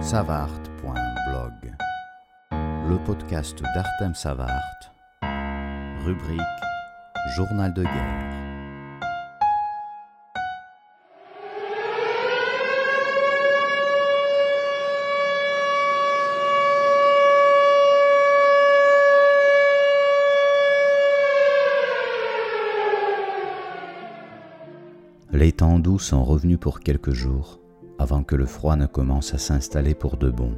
savart.blog Le podcast d'Artem Savart, rubrique Journal de guerre. Les temps doux sont revenus pour quelques jours avant que le froid ne commence à s'installer pour de bon.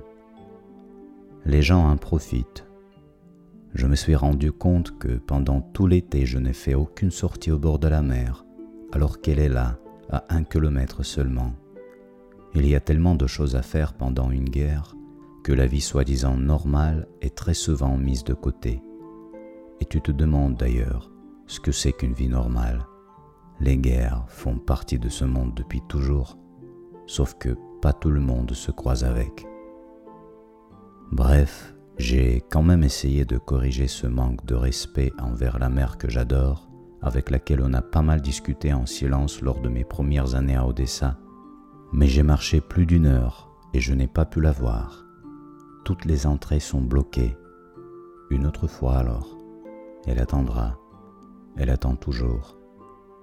Les gens en profitent. Je me suis rendu compte que pendant tout l'été je n'ai fait aucune sortie au bord de la mer, alors qu'elle est là, à un kilomètre seulement. Il y a tellement de choses à faire pendant une guerre que la vie soi-disant normale est très souvent mise de côté. Et tu te demandes d'ailleurs ce que c'est qu'une vie normale. Les guerres font partie de ce monde depuis toujours sauf que pas tout le monde se croise avec. Bref, j'ai quand même essayé de corriger ce manque de respect envers la mère que j'adore, avec laquelle on a pas mal discuté en silence lors de mes premières années à Odessa, mais j'ai marché plus d'une heure et je n'ai pas pu la voir. Toutes les entrées sont bloquées. Une autre fois alors, elle attendra. Elle attend toujours.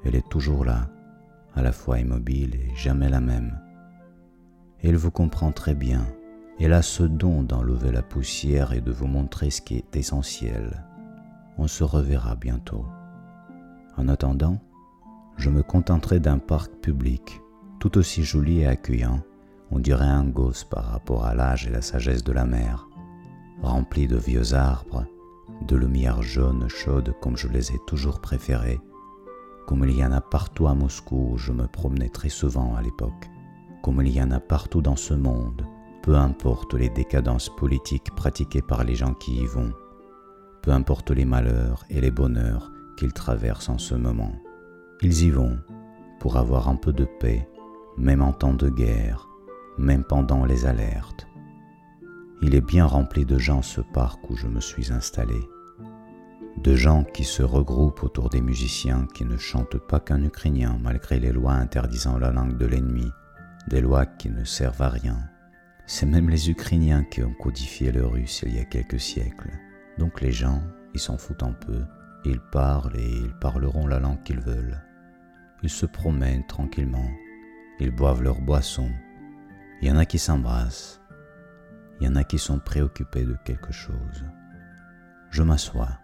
Elle est toujours là, à la fois immobile et jamais la même. Elle vous comprend très bien. Elle a ce don d'enlever la poussière et de vous montrer ce qui est essentiel. On se reverra bientôt. En attendant, je me contenterai d'un parc public, tout aussi joli et accueillant, on dirait un gosse par rapport à l'âge et la sagesse de la mer, rempli de vieux arbres, de lumière jaune chaude comme je les ai toujours préférés, comme il y en a partout à Moscou où je me promenais très souvent à l'époque comme il y en a partout dans ce monde, peu importe les décadences politiques pratiquées par les gens qui y vont, peu importe les malheurs et les bonheurs qu'ils traversent en ce moment. Ils y vont pour avoir un peu de paix, même en temps de guerre, même pendant les alertes. Il est bien rempli de gens ce parc où je me suis installé, de gens qui se regroupent autour des musiciens qui ne chantent pas qu'un ukrainien malgré les lois interdisant la langue de l'ennemi des lois qui ne servent à rien. C'est même les Ukrainiens qui ont codifié le russe il y a quelques siècles. Donc les gens, ils s'en foutent un peu, ils parlent et ils parleront la langue qu'ils veulent. Ils se promènent tranquillement, ils boivent leur boisson. Il y en a qui s'embrassent, il y en a qui sont préoccupés de quelque chose. Je m'assois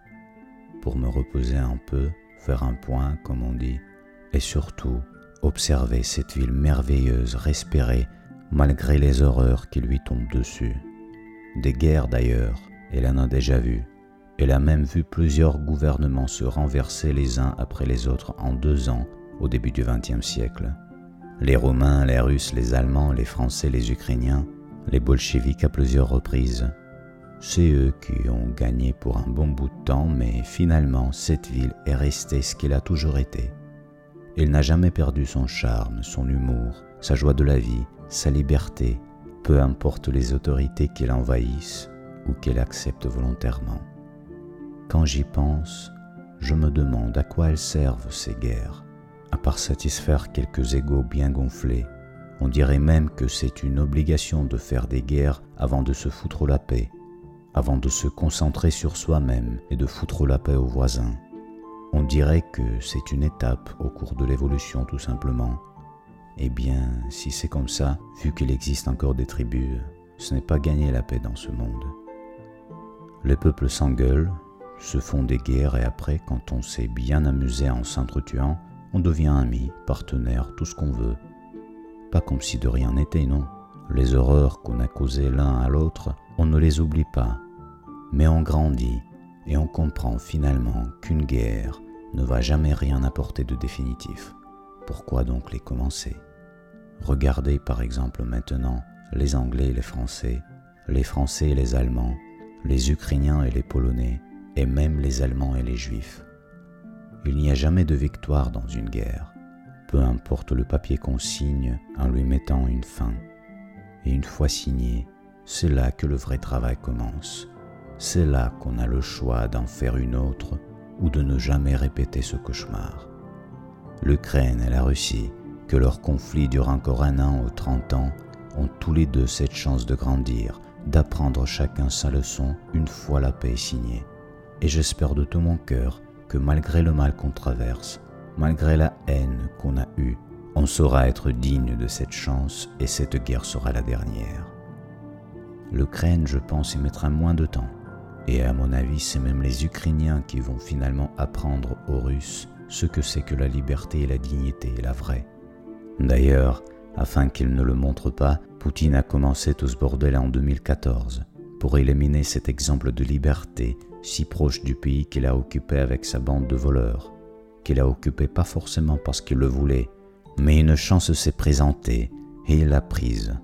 pour me reposer un peu, faire un point, comme on dit, et surtout observer cette ville merveilleuse respirer malgré les horreurs qui lui tombent dessus. Des guerres d'ailleurs, elle en a déjà vu. Elle a même vu plusieurs gouvernements se renverser les uns après les autres en deux ans au début du XXe siècle. Les Romains, les Russes, les Allemands, les Français, les Ukrainiens, les bolcheviks à plusieurs reprises. C'est eux qui ont gagné pour un bon bout de temps, mais finalement cette ville est restée ce qu'elle a toujours été, il n'a jamais perdu son charme, son humour, sa joie de la vie, sa liberté, peu importe les autorités qui l'envahissent ou qu'elle accepte volontairement. Quand j'y pense, je me demande à quoi elles servent ces guerres. À part satisfaire quelques égaux bien gonflés, on dirait même que c'est une obligation de faire des guerres avant de se foutre la paix, avant de se concentrer sur soi-même et de foutre la paix aux voisins. On dirait que c'est une étape au cours de l'évolution tout simplement. Eh bien, si c'est comme ça, vu qu'il existe encore des tribus, ce n'est pas gagner la paix dans ce monde. Les peuples s'engueulent, se font des guerres et après, quand on s'est bien amusé en s'entretuant, on devient amis, partenaires, tout ce qu'on veut. Pas comme si de rien n'était, non. Les horreurs qu'on a causées l'un à l'autre, on ne les oublie pas. Mais on grandit et on comprend finalement qu'une guerre, ne va jamais rien apporter de définitif. Pourquoi donc les commencer? Regardez par exemple maintenant les Anglais et les Français, les Français et les Allemands, les Ukrainiens et les Polonais, et même les Allemands et les Juifs. Il n'y a jamais de victoire dans une guerre, peu importe le papier qu'on signe en lui mettant une fin. Et une fois signé, c'est là que le vrai travail commence. C'est là qu'on a le choix d'en faire une autre ou de ne jamais répéter ce cauchemar. L'Ukraine et la Russie, que leur conflit dure encore un an ou trente ans, ont tous les deux cette chance de grandir, d'apprendre chacun sa leçon une fois la paix signée. Et j'espère de tout mon cœur que malgré le mal qu'on traverse, malgré la haine qu'on a eue, on saura être digne de cette chance et cette guerre sera la dernière. L'Ukraine, je pense, y mettra moins de temps. Et à mon avis, c'est même les Ukrainiens qui vont finalement apprendre aux Russes ce que c'est que la liberté et la dignité, la vraie. D'ailleurs, afin qu'ils ne le montrent pas, Poutine a commencé tout ce bordel en 2014 pour éliminer cet exemple de liberté si proche du pays qu'il a occupé avec sa bande de voleurs, qu'il a occupé pas forcément parce qu'il le voulait, mais une chance s'est présentée et il l'a prise.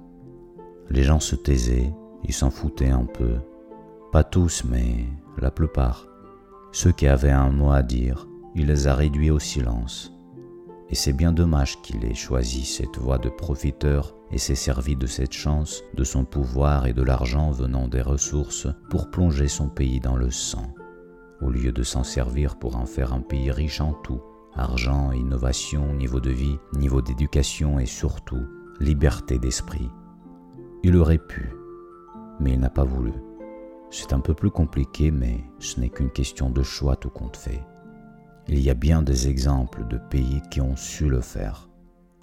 Les gens se taisaient, ils s'en foutaient un peu. Pas tous, mais la plupart. Ceux qui avaient un mot à dire, il les a réduits au silence. Et c'est bien dommage qu'il ait choisi cette voie de profiteur et s'est servi de cette chance, de son pouvoir et de l'argent venant des ressources pour plonger son pays dans le sang, au lieu de s'en servir pour en faire un pays riche en tout, argent, innovation, niveau de vie, niveau d'éducation et surtout liberté d'esprit. Il aurait pu, mais il n'a pas voulu. C'est un peu plus compliqué, mais ce n'est qu'une question de choix tout compte fait. Il y a bien des exemples de pays qui ont su le faire.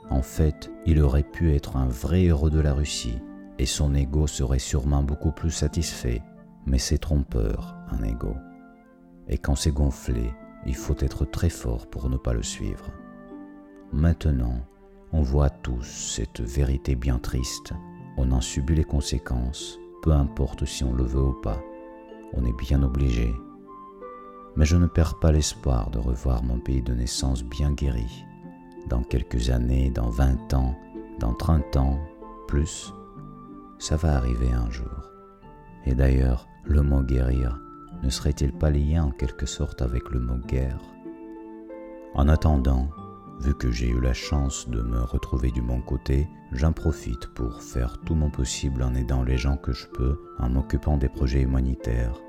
En fait, il aurait pu être un vrai héros de la Russie, et son ego serait sûrement beaucoup plus satisfait, mais c'est trompeur, un ego. Et quand c'est gonflé, il faut être très fort pour ne pas le suivre. Maintenant, on voit tous cette vérité bien triste, on en subit les conséquences, peu importe si on le veut ou pas, on est bien obligé mais je ne perds pas l'espoir de revoir mon pays de naissance bien guéri. Dans quelques années, dans 20 ans, dans 30 ans, plus, ça va arriver un jour. Et d'ailleurs, le mot guérir ne serait-il pas lié en quelque sorte avec le mot guerre? En attendant, vu que j'ai eu la chance de me retrouver du bon côté, j'en profite pour faire tout mon possible en aidant les gens que je peux, en m'occupant des projets humanitaires.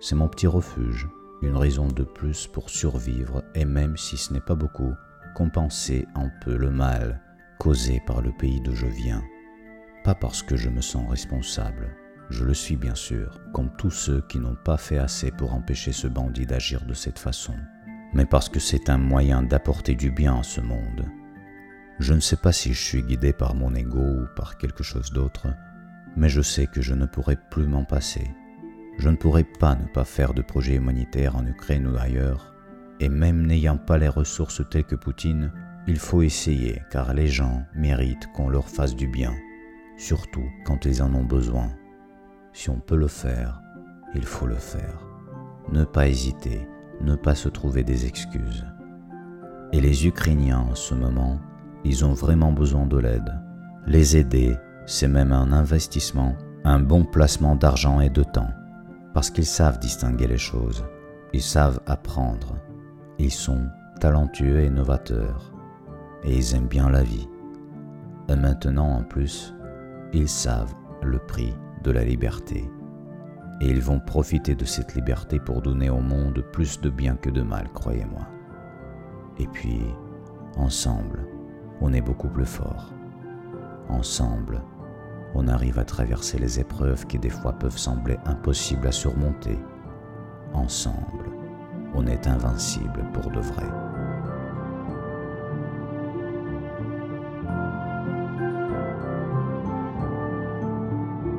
C'est mon petit refuge, une raison de plus pour survivre et même si ce n'est pas beaucoup, compenser un peu le mal causé par le pays d'où je viens. Pas parce que je me sens responsable, je le suis bien sûr, comme tous ceux qui n'ont pas fait assez pour empêcher ce bandit d'agir de cette façon, mais parce que c'est un moyen d'apporter du bien à ce monde. Je ne sais pas si je suis guidé par mon ego ou par quelque chose d'autre, mais je sais que je ne pourrai plus m'en passer je ne pourrais pas ne pas faire de projet humanitaire en Ukraine ou ailleurs, et même n'ayant pas les ressources telles que Poutine, il faut essayer car les gens méritent qu'on leur fasse du bien, surtout quand ils en ont besoin. Si on peut le faire, il faut le faire. Ne pas hésiter, ne pas se trouver des excuses. Et les Ukrainiens en ce moment, ils ont vraiment besoin de l'aide. Les aider, c'est même un investissement, un bon placement d'argent et de temps parce qu'ils savent distinguer les choses, ils savent apprendre, ils sont talentueux et novateurs, et ils aiment bien la vie. Et maintenant en plus, ils savent le prix de la liberté, et ils vont profiter de cette liberté pour donner au monde plus de bien que de mal, croyez-moi. Et puis, ensemble, on est beaucoup plus fort. Ensemble, on arrive à traverser les épreuves qui des fois peuvent sembler impossibles à surmonter. Ensemble, on est invincible pour de vrai.